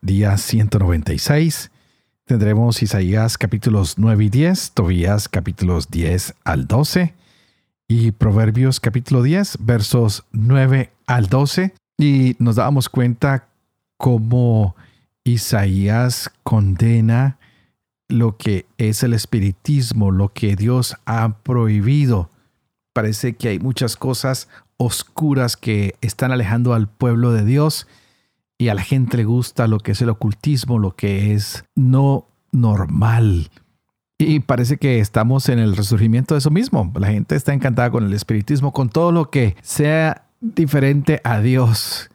día 196. Tendremos Isaías capítulos 9 y 10, Tobías capítulos 10 al 12 y Proverbios capítulo 10, versos 9 al 12. Y nos damos cuenta cómo Isaías condena lo que es el espiritismo, lo que Dios ha prohibido. Parece que hay muchas cosas oscuras que están alejando al pueblo de Dios y a la gente le gusta lo que es el ocultismo, lo que es no normal. Y parece que estamos en el resurgimiento de eso mismo. La gente está encantada con el espiritismo, con todo lo que sea diferente a Dios.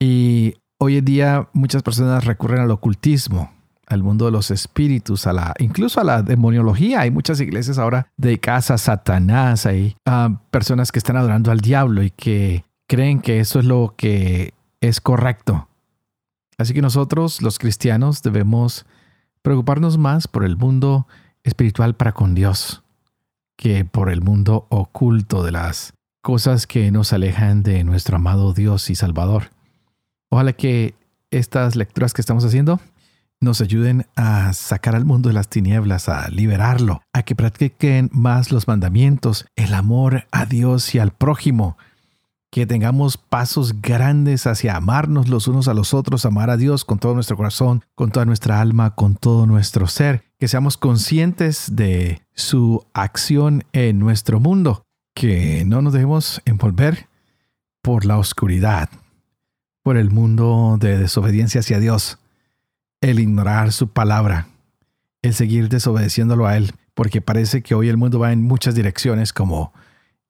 Y hoy en día muchas personas recurren al ocultismo, al mundo de los espíritus, a la, incluso a la demoniología. Hay muchas iglesias ahora dedicadas a Satanás, hay ah, personas que están adorando al diablo y que creen que eso es lo que es correcto. Así que nosotros, los cristianos, debemos preocuparnos más por el mundo espiritual para con Dios que por el mundo oculto de las cosas que nos alejan de nuestro amado Dios y Salvador. Ojalá que estas lecturas que estamos haciendo nos ayuden a sacar al mundo de las tinieblas, a liberarlo, a que practiquen más los mandamientos, el amor a Dios y al prójimo, que tengamos pasos grandes hacia amarnos los unos a los otros, amar a Dios con todo nuestro corazón, con toda nuestra alma, con todo nuestro ser, que seamos conscientes de su acción en nuestro mundo, que no nos dejemos envolver por la oscuridad, por el mundo de desobediencia hacia Dios, el ignorar su palabra, el seguir desobedeciéndolo a Él, porque parece que hoy el mundo va en muchas direcciones como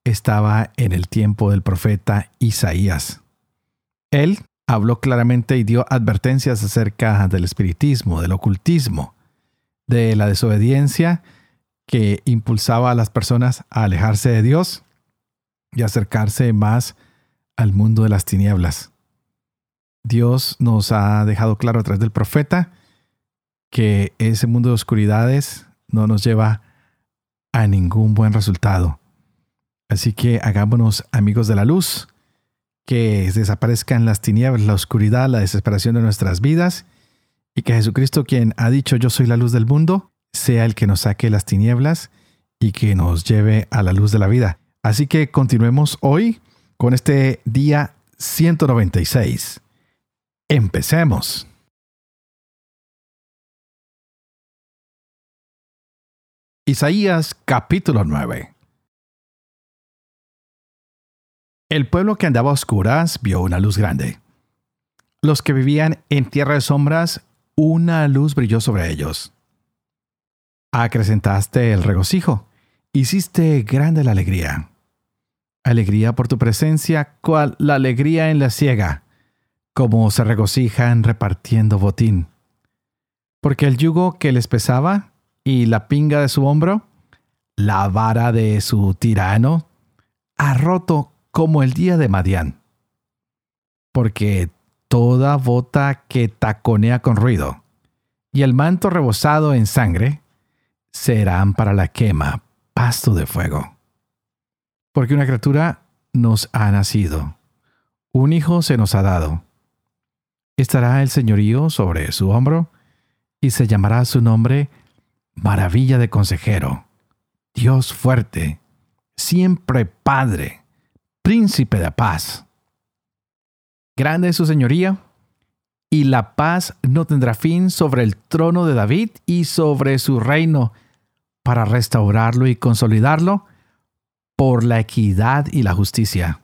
estaba en el tiempo del profeta Isaías. Él habló claramente y dio advertencias acerca del espiritismo, del ocultismo, de la desobediencia que impulsaba a las personas a alejarse de Dios y acercarse más al mundo de las tinieblas. Dios nos ha dejado claro a través del profeta que ese mundo de oscuridades no nos lleva a ningún buen resultado. Así que hagámonos amigos de la luz, que desaparezcan las tinieblas, la oscuridad, la desesperación de nuestras vidas, y que Jesucristo, quien ha dicho yo soy la luz del mundo, sea el que nos saque las tinieblas y que nos lleve a la luz de la vida. Así que continuemos hoy con este día 196. Empecemos. Isaías capítulo 9 El pueblo que andaba a oscuras vio una luz grande. Los que vivían en tierra de sombras, una luz brilló sobre ellos. Acrecentaste el regocijo, hiciste grande la alegría. Alegría por tu presencia, cual la alegría en la ciega, como se regocijan repartiendo botín. Porque el yugo que les pesaba y la pinga de su hombro, la vara de su tirano, ha roto como el día de Madián. Porque toda bota que taconea con ruido y el manto rebosado en sangre serán para la quema pasto de fuego. Porque una criatura nos ha nacido, un hijo se nos ha dado. Estará el señorío sobre su hombro y se llamará su nombre Maravilla de Consejero, Dios fuerte, siempre Padre príncipe de paz. Grande es su señoría, y la paz no tendrá fin sobre el trono de David y sobre su reino, para restaurarlo y consolidarlo por la equidad y la justicia.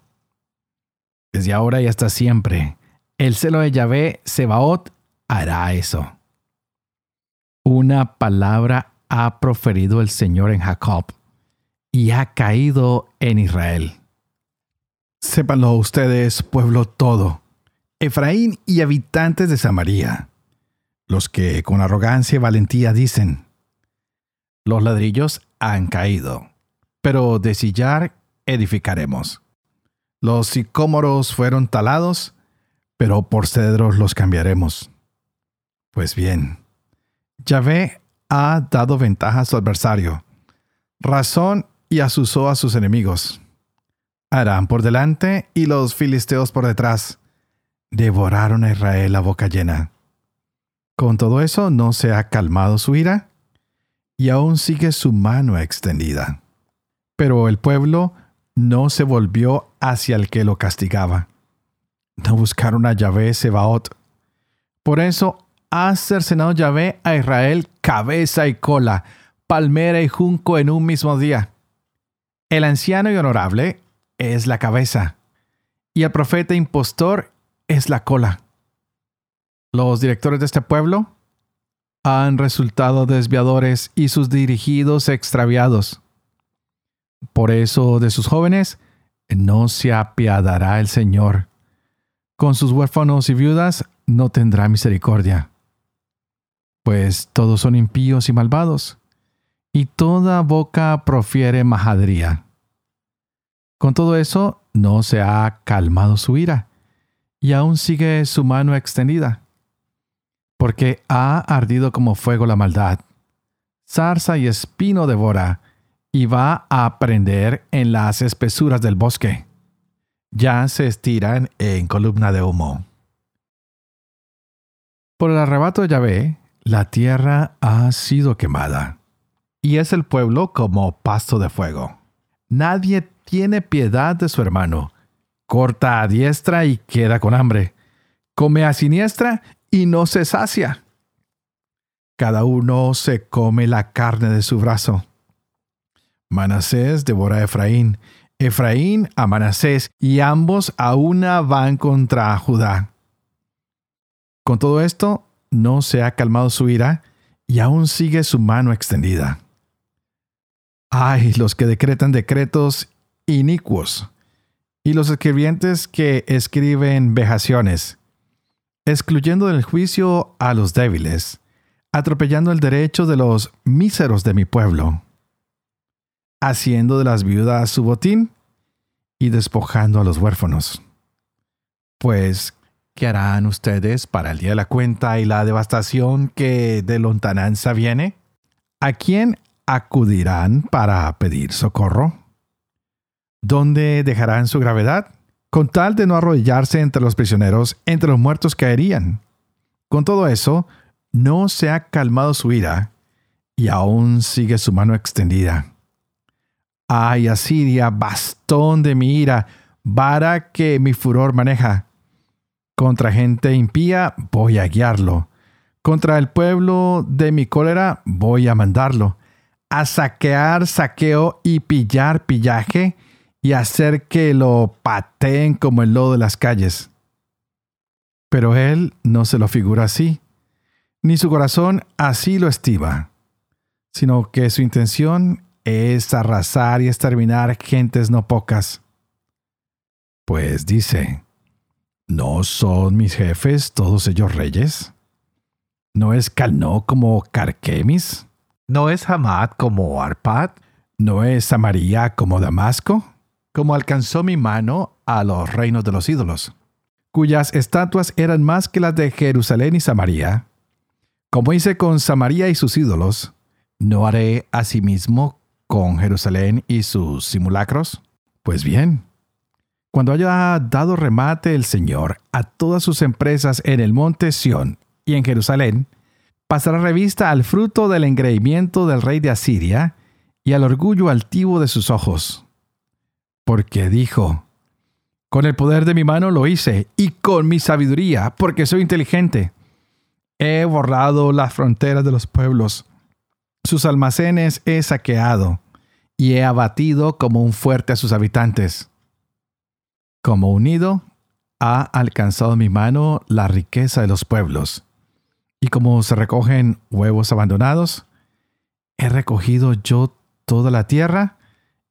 Desde ahora y hasta siempre, el celo de Yahvé Sebaot hará eso. Una palabra ha proferido el Señor en Jacob y ha caído en Israel. Sépanlo ustedes, pueblo todo, Efraín y habitantes de Samaria. los que con arrogancia y valentía dicen, los ladrillos han caído, pero de sillar edificaremos. Los sicómoros fueron talados, pero por cedros los cambiaremos. Pues bien, Yahvé ha dado ventaja a su adversario, razón y asusó a sus enemigos. Harán por delante y los filisteos por detrás. Devoraron a Israel a boca llena. Con todo eso no se ha calmado su ira y aún sigue su mano extendida. Pero el pueblo no se volvió hacia el que lo castigaba. No buscaron a Yahvé Sebaot. Por eso ha cercenado Yahvé a Israel cabeza y cola, palmera y junco en un mismo día. El anciano y honorable es la cabeza, y el profeta impostor es la cola. Los directores de este pueblo han resultado desviadores y sus dirigidos extraviados. Por eso de sus jóvenes no se apiadará el Señor. Con sus huérfanos y viudas no tendrá misericordia. Pues todos son impíos y malvados, y toda boca profiere majadría. Con todo eso, no se ha calmado su ira, y aún sigue su mano extendida porque ha ardido como fuego la maldad. Zarza y espino devora, y va a prender en las espesuras del bosque. Ya se estiran en columna de humo. Por el arrebato de Yahvé, la tierra ha sido quemada, y es el pueblo como pasto de fuego. Nadie tiene piedad de su hermano. Corta a diestra y queda con hambre. Come a siniestra y no se sacia. Cada uno se come la carne de su brazo. Manasés devora a Efraín, Efraín a Manasés, y ambos a una van contra Judá. Con todo esto, no se ha calmado su ira, y aún sigue su mano extendida. Ay, los que decretan decretos inicuos, y los escribientes que escriben vejaciones excluyendo del juicio a los débiles, atropellando el derecho de los míseros de mi pueblo, haciendo de las viudas su botín y despojando a los huérfanos. Pues, ¿qué harán ustedes para el día de la cuenta y la devastación que de lontananza viene? ¿A quién acudirán para pedir socorro? ¿Dónde dejarán su gravedad? con tal de no arrodillarse entre los prisioneros, entre los muertos caerían. Con todo eso, no se ha calmado su ira, y aún sigue su mano extendida. Ay, Asiria, bastón de mi ira, vara que mi furor maneja. Contra gente impía voy a guiarlo. Contra el pueblo de mi cólera voy a mandarlo. A saquear saqueo y pillar pillaje y hacer que lo pateen como el lodo de las calles. Pero él no se lo figura así, ni su corazón así lo estima, sino que su intención es arrasar y exterminar gentes no pocas. Pues dice, ¿no son mis jefes todos ellos reyes? ¿No es Calno como Carquemis? ¿No es Hamad como Arpad? ¿No es Samaria como Damasco? como alcanzó mi mano a los reinos de los ídolos, cuyas estatuas eran más que las de Jerusalén y Samaria. Como hice con Samaria y sus ídolos, ¿no haré asimismo con Jerusalén y sus simulacros? Pues bien, cuando haya dado remate el Señor a todas sus empresas en el monte Sión y en Jerusalén, pasará revista al fruto del engreimiento del rey de Asiria y al orgullo altivo de sus ojos porque dijo, con el poder de mi mano lo hice, y con mi sabiduría, porque soy inteligente. He borrado las fronteras de los pueblos, sus almacenes he saqueado, y he abatido como un fuerte a sus habitantes. Como unido, ha alcanzado mi mano la riqueza de los pueblos, y como se recogen huevos abandonados, he recogido yo toda la tierra,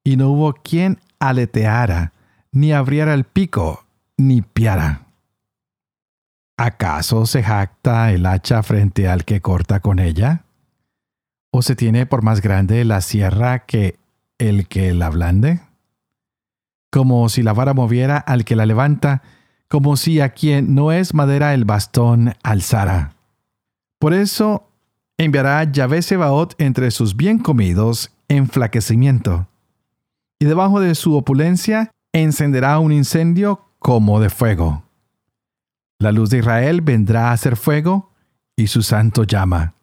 y no hubo quien aleteara, ni abriera el pico, ni piara. ¿Acaso se jacta el hacha frente al que corta con ella? ¿O se tiene por más grande la sierra que el que la blande? Como si la vara moviera al que la levanta, como si a quien no es madera el bastón alzara. Por eso enviará Yahvé Sebaot entre sus bien comidos enflaquecimiento, y debajo de su opulencia encenderá un incendio como de fuego. La luz de Israel vendrá a ser fuego, y su santo llama.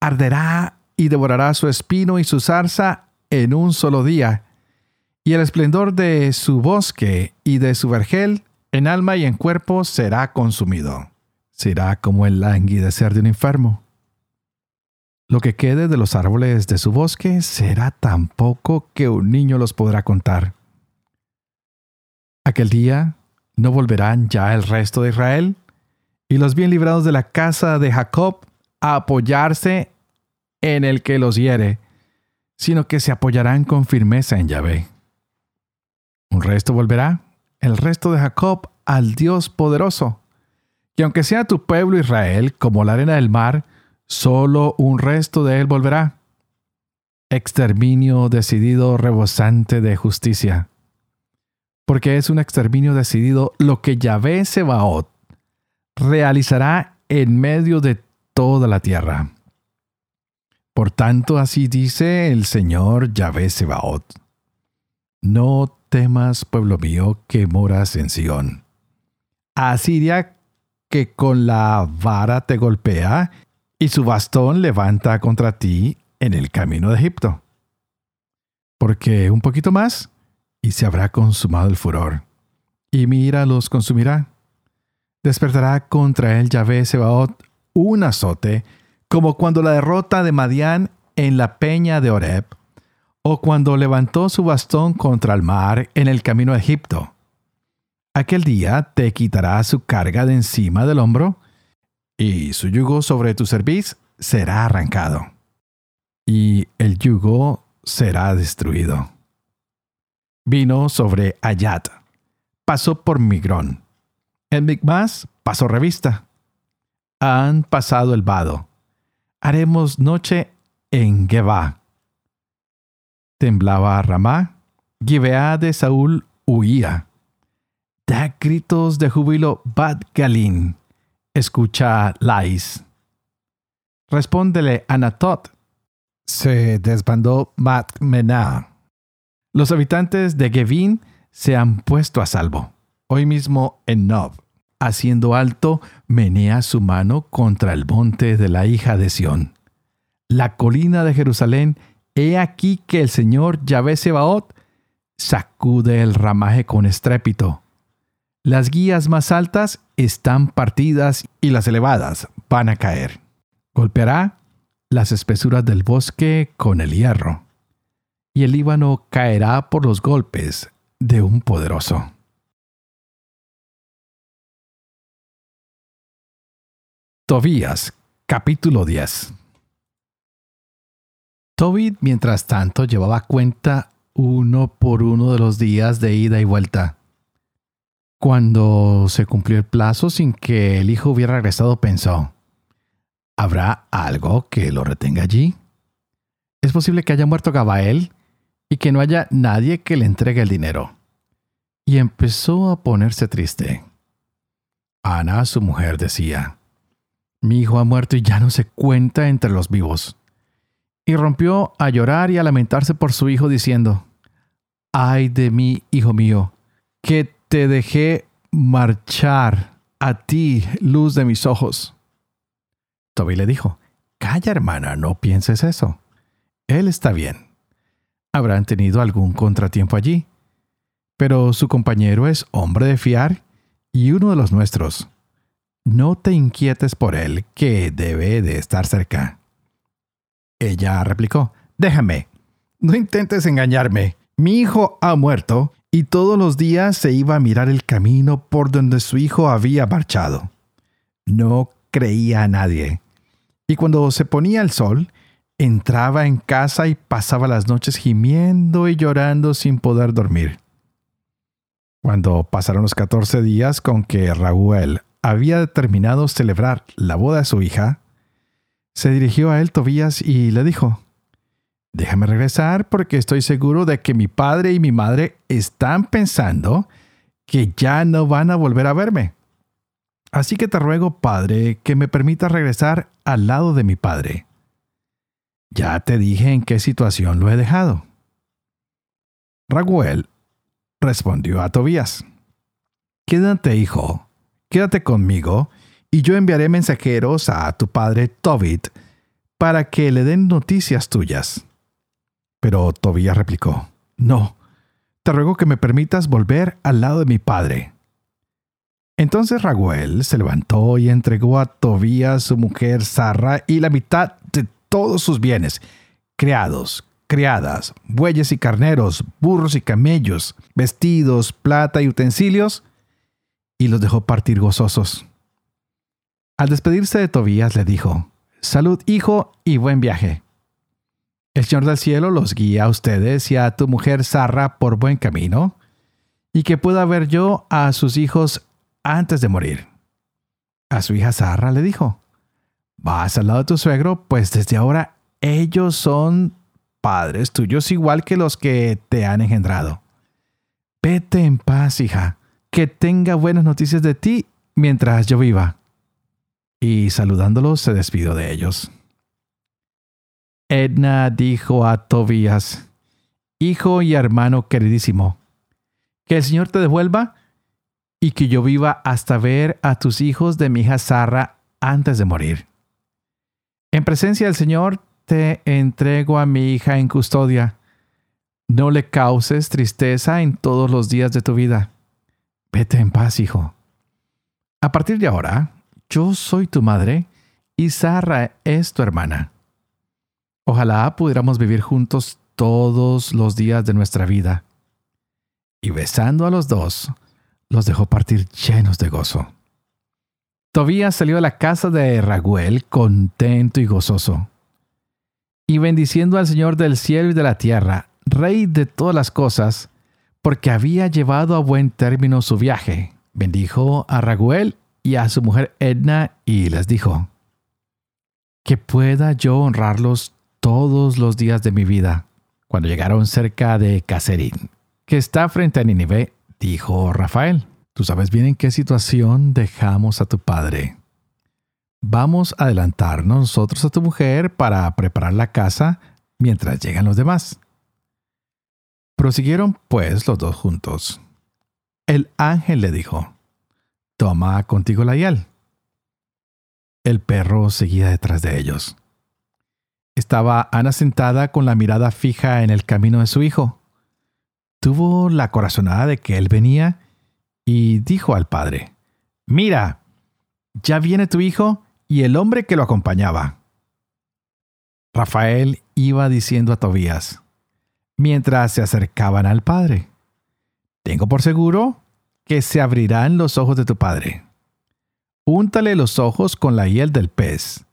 Arderá y devorará su espino y su zarza en un solo día, y el esplendor de su bosque y de su vergel en alma y en cuerpo será consumido. Será como el languidecer de un enfermo. Lo que quede de los árboles de su bosque será tan poco que un niño los podrá contar. Aquel día no volverán ya el resto de Israel y los bien librados de la casa de Jacob a apoyarse en el que los hiere, sino que se apoyarán con firmeza en Yahvé. Un resto volverá, el resto de Jacob, al Dios poderoso. Y aunque sea tu pueblo Israel como la arena del mar, solo un resto de él volverá. Exterminio decidido rebosante de justicia. Porque es un exterminio decidido lo que Yahvé Sebaot realizará en medio de toda la tierra. Por tanto, así dice el Señor Yahvé Sebaot. No temas, pueblo mío, que moras en Sión. Asiria que con la vara te golpea y su bastón levanta contra ti en el camino de Egipto. Porque un poquito más y se habrá consumado el furor, y mi ira los consumirá. Despertará contra él Yahvé Sebaot un azote como cuando la derrota de Madián en la peña de Oreb, o cuando levantó su bastón contra el mar en el camino a Egipto. Aquel día te quitará su carga de encima del hombro, y su yugo sobre tu cerviz será arrancado, y el yugo será destruido. Vino sobre Ayat, pasó por Migrón. En Migmas pasó revista. Han pasado el vado haremos noche en Geba. Temblaba Ramá, Gibeá de Saúl huía. Da gritos de júbilo Bad Galín. Escucha Lais. Respóndele Anatot. Se desbandó Matmená. Los habitantes de Gevin se han puesto a salvo. Hoy mismo en Nob haciendo alto, menea su mano contra el monte de la hija de Sión. La colina de Jerusalén, he aquí que el Señor Yahvé Sebaot sacude el ramaje con estrépito. Las guías más altas están partidas y las elevadas van a caer. Golpeará las espesuras del bosque con el hierro, y el Líbano caerá por los golpes de un poderoso. Tobías, capítulo 10 Tobit, mientras tanto, llevaba cuenta uno por uno de los días de ida y vuelta. Cuando se cumplió el plazo sin que el hijo hubiera regresado, pensó, ¿habrá algo que lo retenga allí? Es posible que haya muerto Gabael y que no haya nadie que le entregue el dinero. Y empezó a ponerse triste. Ana, su mujer, decía, mi hijo ha muerto y ya no se cuenta entre los vivos. Y rompió a llorar y a lamentarse por su hijo, diciendo, Ay de mí, hijo mío, que te dejé marchar a ti, luz de mis ojos. Toby le dijo, Calla, hermana, no pienses eso. Él está bien. Habrán tenido algún contratiempo allí. Pero su compañero es hombre de fiar y uno de los nuestros no te inquietes por él, que debe de estar cerca. Ella replicó, déjame, no intentes engañarme. Mi hijo ha muerto y todos los días se iba a mirar el camino por donde su hijo había marchado. No creía a nadie. Y cuando se ponía el sol, entraba en casa y pasaba las noches gimiendo y llorando sin poder dormir. Cuando pasaron los catorce días con que Raúl había determinado celebrar la boda de su hija, se dirigió a él Tobías y le dijo, Déjame regresar porque estoy seguro de que mi padre y mi madre están pensando que ya no van a volver a verme. Así que te ruego, Padre, que me permita regresar al lado de mi Padre. Ya te dije en qué situación lo he dejado. Raguel respondió a Tobías, Quédate, hijo, quédate conmigo, y yo enviaré mensajeros a tu padre Tobit para que le den noticias tuyas. Pero Tobías replicó, No, te ruego que me permitas volver al lado de mi padre. Entonces Raguel se levantó y entregó a Tobías su mujer Sarra y la mitad de todos sus bienes, criados, criadas, bueyes y carneros, burros y camellos, vestidos, plata y utensilios, y los dejó partir gozosos. Al despedirse de Tobías le dijo, Salud, hijo, y buen viaje. El Señor del cielo los guía a ustedes y a tu mujer Sarra por buen camino, y que pueda ver yo a sus hijos antes de morir. A su hija Sarra le dijo, Vas al lado de tu suegro, pues desde ahora ellos son padres tuyos igual que los que te han engendrado. Vete en paz, hija, que tenga buenas noticias de ti mientras yo viva. Y saludándolos se despidió de ellos. Edna dijo a Tobías, Hijo y hermano queridísimo, que el Señor te devuelva y que yo viva hasta ver a tus hijos de mi hija Sara antes de morir. En presencia del Señor te entrego a mi hija en custodia. No le causes tristeza en todos los días de tu vida. Vete en paz, hijo. A partir de ahora, yo soy tu madre y Sara es tu hermana. Ojalá pudiéramos vivir juntos todos los días de nuestra vida. Y besando a los dos, los dejó partir llenos de gozo. Tobías salió a la casa de Raguel contento y gozoso. Y bendiciendo al Señor del cielo y de la tierra, Rey de todas las cosas, porque había llevado a buen término su viaje, bendijo a Raguel y a su mujer Edna y les dijo, que pueda yo honrarlos todos los días de mi vida. Cuando llegaron cerca de Caserín, que está frente a Nínive, dijo Rafael, tú sabes bien en qué situación dejamos a tu padre. Vamos a adelantarnos nosotros a tu mujer para preparar la casa mientras llegan los demás. Prosiguieron pues los dos juntos. El ángel le dijo, Toma contigo la hiel. El perro seguía detrás de ellos. Estaba Ana sentada con la mirada fija en el camino de su hijo. Tuvo la corazonada de que él venía y dijo al padre, Mira, ya viene tu hijo y el hombre que lo acompañaba. Rafael iba diciendo a Tobías, mientras se acercaban al padre, Tengo por seguro que se abrirán los ojos de tu padre. Úntale los ojos con la hiel del pez,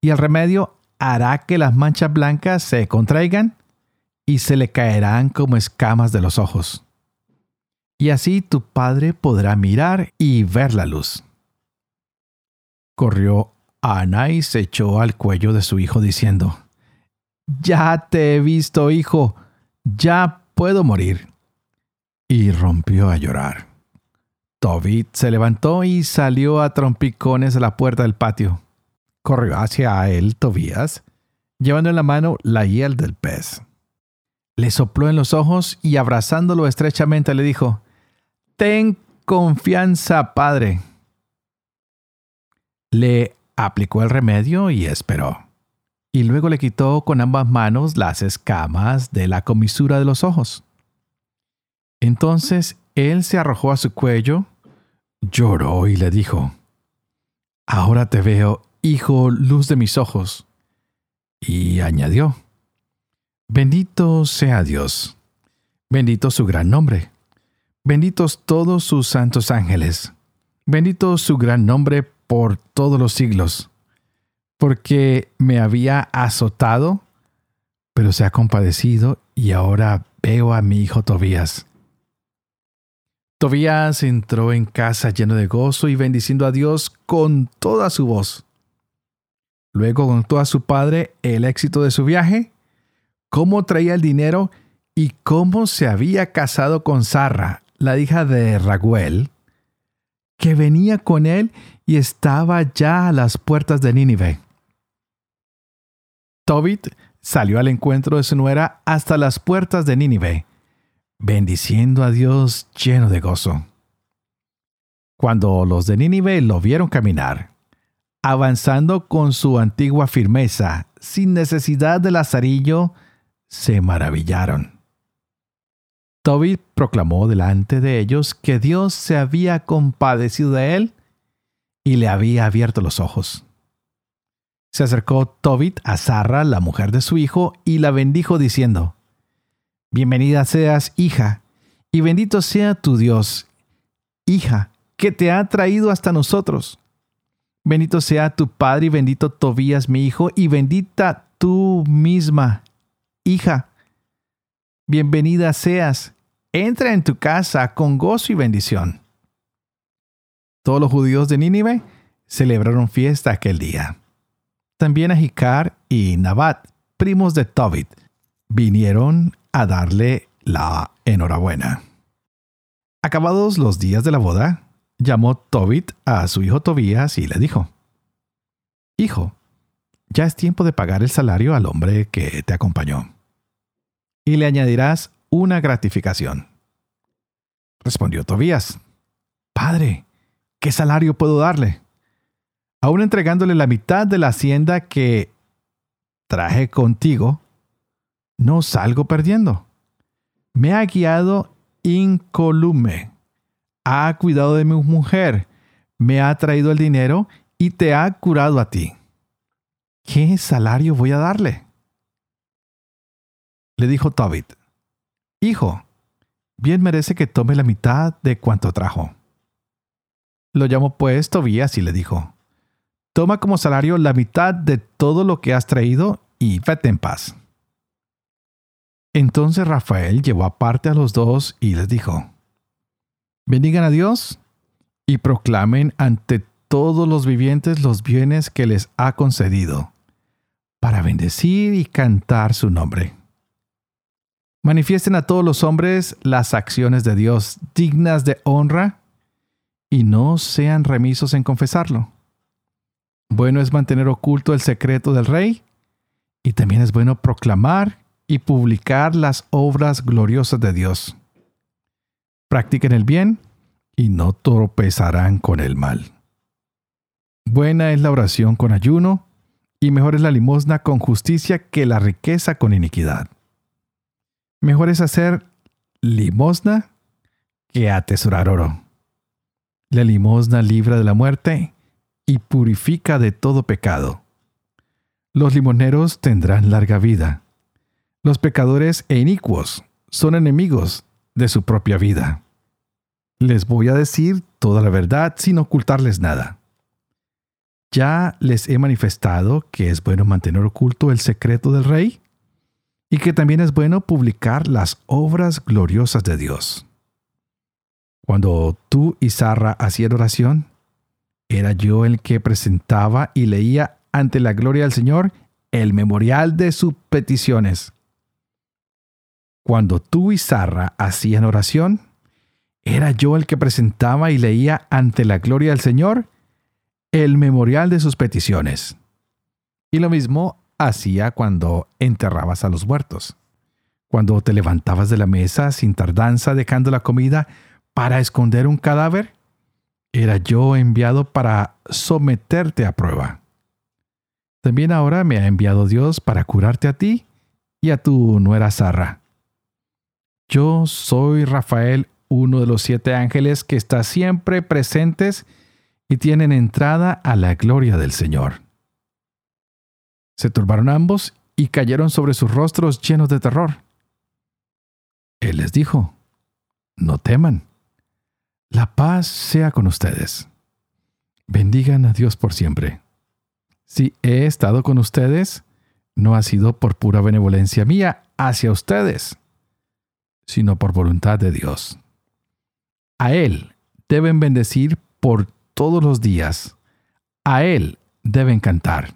y el remedio hará que las manchas blancas se contraigan y se le caerán como escamas de los ojos. Y así tu padre podrá mirar y ver la luz. Corrió Ana y se echó al cuello de su hijo diciendo, Ya te he visto, hijo, ya puedo morir. Y rompió a llorar. Tobit se levantó y salió a trompicones a la puerta del patio corrió hacia él Tobías, llevando en la mano la hiel del pez. Le sopló en los ojos y abrazándolo estrechamente le dijo, Ten confianza, padre. Le aplicó el remedio y esperó. Y luego le quitó con ambas manos las escamas de la comisura de los ojos. Entonces él se arrojó a su cuello, lloró y le dijo, Ahora te veo Hijo, luz de mis ojos. Y añadió, Bendito sea Dios, bendito su gran nombre, benditos todos sus santos ángeles, bendito su gran nombre por todos los siglos, porque me había azotado, pero se ha compadecido y ahora veo a mi hijo Tobías. Tobías entró en casa lleno de gozo y bendiciendo a Dios con toda su voz. Luego contó a su padre el éxito de su viaje, cómo traía el dinero y cómo se había casado con Sarra, la hija de Raguel, que venía con él y estaba ya a las puertas de Nínive. Tobit salió al encuentro de su nuera hasta las puertas de Nínive, bendiciendo a Dios lleno de gozo. Cuando los de Nínive lo vieron caminar, avanzando con su antigua firmeza, sin necesidad de lazarillo, se maravillaron. Tobit proclamó delante de ellos que Dios se había compadecido de él y le había abierto los ojos. Se acercó Tobit a Sarra, la mujer de su hijo, y la bendijo diciendo, Bienvenida seas, hija, y bendito sea tu Dios, hija, que te ha traído hasta nosotros. Bendito sea tu padre y bendito Tobías mi hijo, y bendita tú misma, hija. Bienvenida seas, entra en tu casa con gozo y bendición. Todos los judíos de Nínive celebraron fiesta aquel día. También Ajicar y Nabat, primos de Tobit, vinieron a darle la enhorabuena. Acabados los días de la boda, llamó Tobit a su hijo Tobías y le dijo, Hijo, ya es tiempo de pagar el salario al hombre que te acompañó. Y le añadirás una gratificación. Respondió Tobías, Padre, ¿qué salario puedo darle? aún entregándole la mitad de la hacienda que traje contigo, no salgo perdiendo. Me ha guiado incolume, ha cuidado de mi mujer, me ha traído el dinero y te ha curado a ti. ¿Qué salario voy a darle? Le dijo Tobit, Hijo, bien merece que tome la mitad de cuanto trajo. Lo llamó pues Tobías y le dijo, Toma como salario la mitad de todo lo que has traído y vete en paz. Entonces Rafael llevó aparte a los dos y les dijo, Bendigan a Dios y proclamen ante todos los vivientes los bienes que les ha concedido, para bendecir y cantar su nombre. Manifiesten a todos los hombres las acciones de Dios dignas de honra y no sean remisos en confesarlo bueno es mantener oculto el secreto del rey y también es bueno proclamar y publicar las obras gloriosas de Dios. Practiquen el bien y no tropezarán con el mal. Buena es la oración con ayuno y mejor es la limosna con justicia que la riqueza con iniquidad. Mejor es hacer limosna que atesorar oro. La limosna libra de la muerte y purifica de todo pecado. Los limoneros tendrán larga vida. Los pecadores e inicuos son enemigos de su propia vida. Les voy a decir toda la verdad sin ocultarles nada. Ya les he manifestado que es bueno mantener oculto el secreto del rey y que también es bueno publicar las obras gloriosas de Dios. Cuando tú y Sarra hacían oración, era yo el que presentaba y leía ante la gloria del Señor el memorial de sus peticiones. Cuando tú y Sarra hacían oración, era yo el que presentaba y leía ante la gloria del Señor el memorial de sus peticiones. Y lo mismo hacía cuando enterrabas a los muertos. Cuando te levantabas de la mesa sin tardanza dejando la comida para esconder un cadáver, era yo enviado para someterte a prueba. También ahora me ha enviado Dios para curarte a ti y a tu nuera Sara. Yo soy Rafael, uno de los siete ángeles que está siempre presentes y tienen entrada a la gloria del Señor. Se turbaron ambos y cayeron sobre sus rostros llenos de terror. Él les dijo, no teman. La paz sea con ustedes. Bendigan a Dios por siempre. Si he estado con ustedes, no ha sido por pura benevolencia mía hacia ustedes, sino por voluntad de Dios. A Él deben bendecir por todos los días. A Él deben cantar.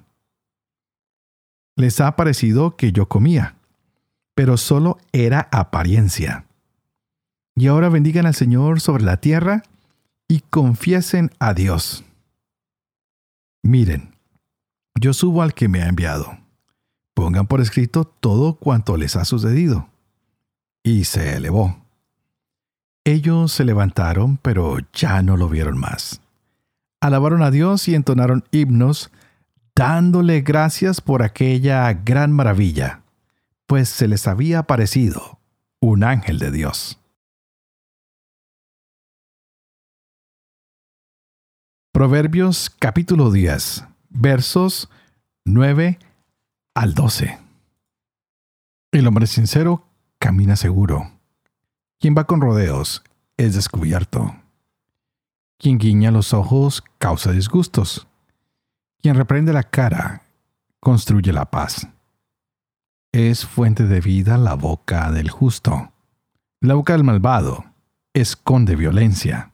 Les ha parecido que yo comía, pero solo era apariencia. Y ahora bendigan al Señor sobre la tierra y confiesen a Dios. Miren, yo subo al que me ha enviado. Pongan por escrito todo cuanto les ha sucedido. Y se elevó. Ellos se levantaron, pero ya no lo vieron más. Alabaron a Dios y entonaron himnos, dándole gracias por aquella gran maravilla, pues se les había aparecido un ángel de Dios. Proverbios capítulo 10, versos 9 al 12. El hombre sincero camina seguro. Quien va con rodeos es descubierto. Quien guiña los ojos causa disgustos. Quien reprende la cara construye la paz. Es fuente de vida la boca del justo. La boca del malvado esconde violencia.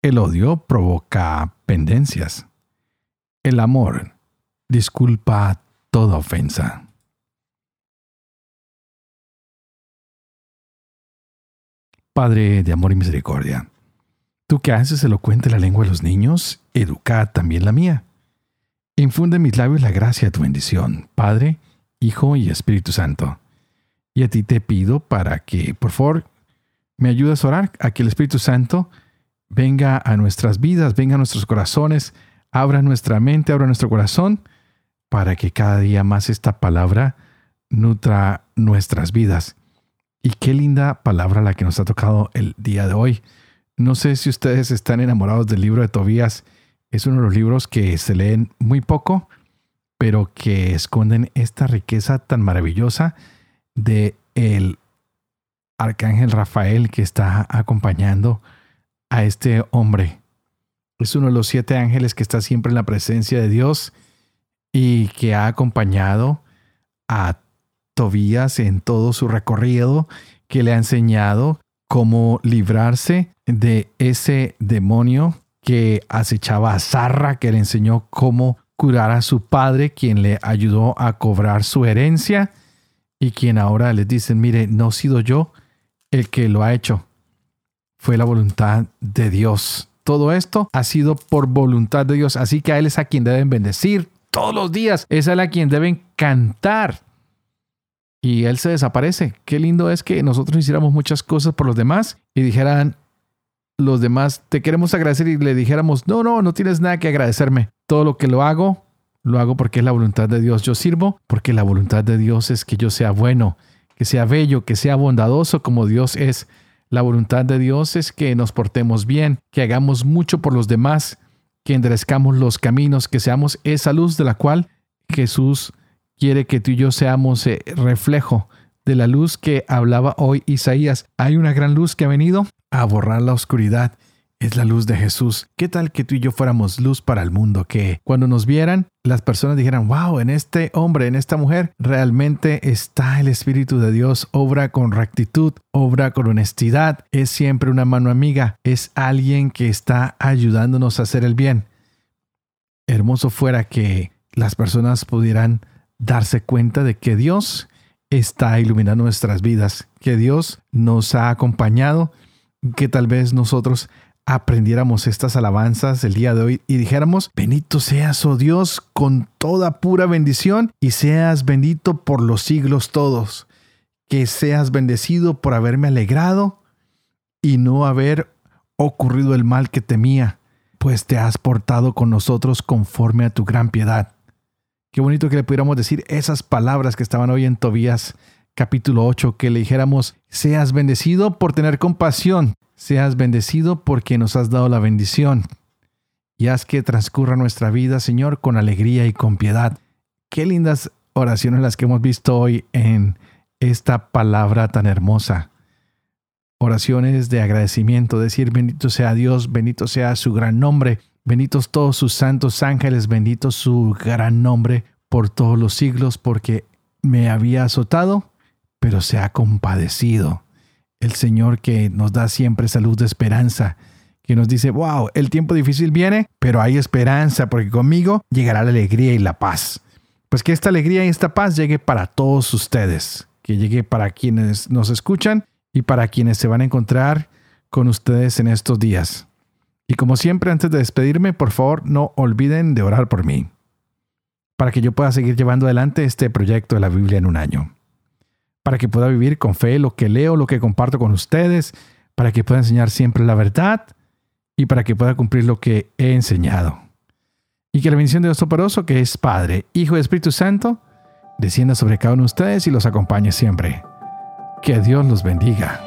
El odio provoca pendencias. El amor disculpa toda ofensa. Padre de amor y misericordia, tú que haces elocuente la lengua de los niños, educa también la mía. Infunde en mis labios la gracia de tu bendición, Padre, Hijo y Espíritu Santo. Y a ti te pido para que, por favor, me ayudes a orar a que el Espíritu Santo venga a nuestras vidas, venga a nuestros corazones, abra nuestra mente, abra nuestro corazón, para que cada día más esta palabra nutra nuestras vidas. Y qué linda palabra la que nos ha tocado el día de hoy. No sé si ustedes están enamorados del libro de Tobías. Es uno de los libros que se leen muy poco, pero que esconden esta riqueza tan maravillosa de el arcángel Rafael que está acompañando a este hombre. Es uno de los siete ángeles que está siempre en la presencia de Dios y que ha acompañado a Tobías en todo su recorrido, que le ha enseñado cómo librarse de ese demonio que acechaba a Zarra, que le enseñó cómo curar a su padre, quien le ayudó a cobrar su herencia y quien ahora les dice, mire, no he sido yo el que lo ha hecho, fue la voluntad de Dios. Todo esto ha sido por voluntad de Dios, así que a Él es a quien deben bendecir todos los días, es a Él a quien deben cantar. Y Él se desaparece. Qué lindo es que nosotros hiciéramos muchas cosas por los demás y dijeran los demás, te queremos agradecer y le dijéramos, no, no, no tienes nada que agradecerme. Todo lo que lo hago, lo hago porque es la voluntad de Dios. Yo sirvo porque la voluntad de Dios es que yo sea bueno, que sea bello, que sea bondadoso como Dios es. La voluntad de Dios es que nos portemos bien, que hagamos mucho por los demás, que enderezcamos los caminos, que seamos esa luz de la cual Jesús quiere que tú y yo seamos eh, reflejo de la luz que hablaba hoy Isaías. Hay una gran luz que ha venido a borrar la oscuridad es la luz de Jesús. ¿Qué tal que tú y yo fuéramos luz para el mundo? Que cuando nos vieran, las personas dijeran, wow, en este hombre, en esta mujer, realmente está el Espíritu de Dios, obra con rectitud, obra con honestidad, es siempre una mano amiga, es alguien que está ayudándonos a hacer el bien. Hermoso fuera que las personas pudieran darse cuenta de que Dios está iluminando nuestras vidas, que Dios nos ha acompañado, que tal vez nosotros aprendiéramos estas alabanzas el día de hoy y dijéramos, bendito seas, oh Dios, con toda pura bendición y seas bendito por los siglos todos. Que seas bendecido por haberme alegrado y no haber ocurrido el mal que temía, pues te has portado con nosotros conforme a tu gran piedad. Qué bonito que le pudiéramos decir esas palabras que estaban hoy en Tobías capítulo 8, que le dijéramos, seas bendecido por tener compasión, seas bendecido porque nos has dado la bendición. Y haz que transcurra nuestra vida, Señor, con alegría y con piedad. Qué lindas oraciones las que hemos visto hoy en esta palabra tan hermosa. Oraciones de agradecimiento, decir bendito sea Dios, bendito sea su gran nombre, benditos todos sus santos ángeles, bendito su gran nombre por todos los siglos, porque me había azotado, pero se ha compadecido el Señor que nos da siempre salud de esperanza, que nos dice, wow, el tiempo difícil viene, pero hay esperanza porque conmigo llegará la alegría y la paz. Pues que esta alegría y esta paz llegue para todos ustedes, que llegue para quienes nos escuchan y para quienes se van a encontrar con ustedes en estos días. Y como siempre, antes de despedirme, por favor, no olviden de orar por mí, para que yo pueda seguir llevando adelante este proyecto de la Biblia en un año, para que pueda vivir con fe lo que leo, lo que comparto con ustedes, para que pueda enseñar siempre la verdad y para que pueda cumplir lo que he enseñado. Y que la bendición de Dios Toporoso, que es Padre, Hijo y Espíritu Santo, descienda sobre cada uno de ustedes y los acompañe siempre. Que Dios los bendiga.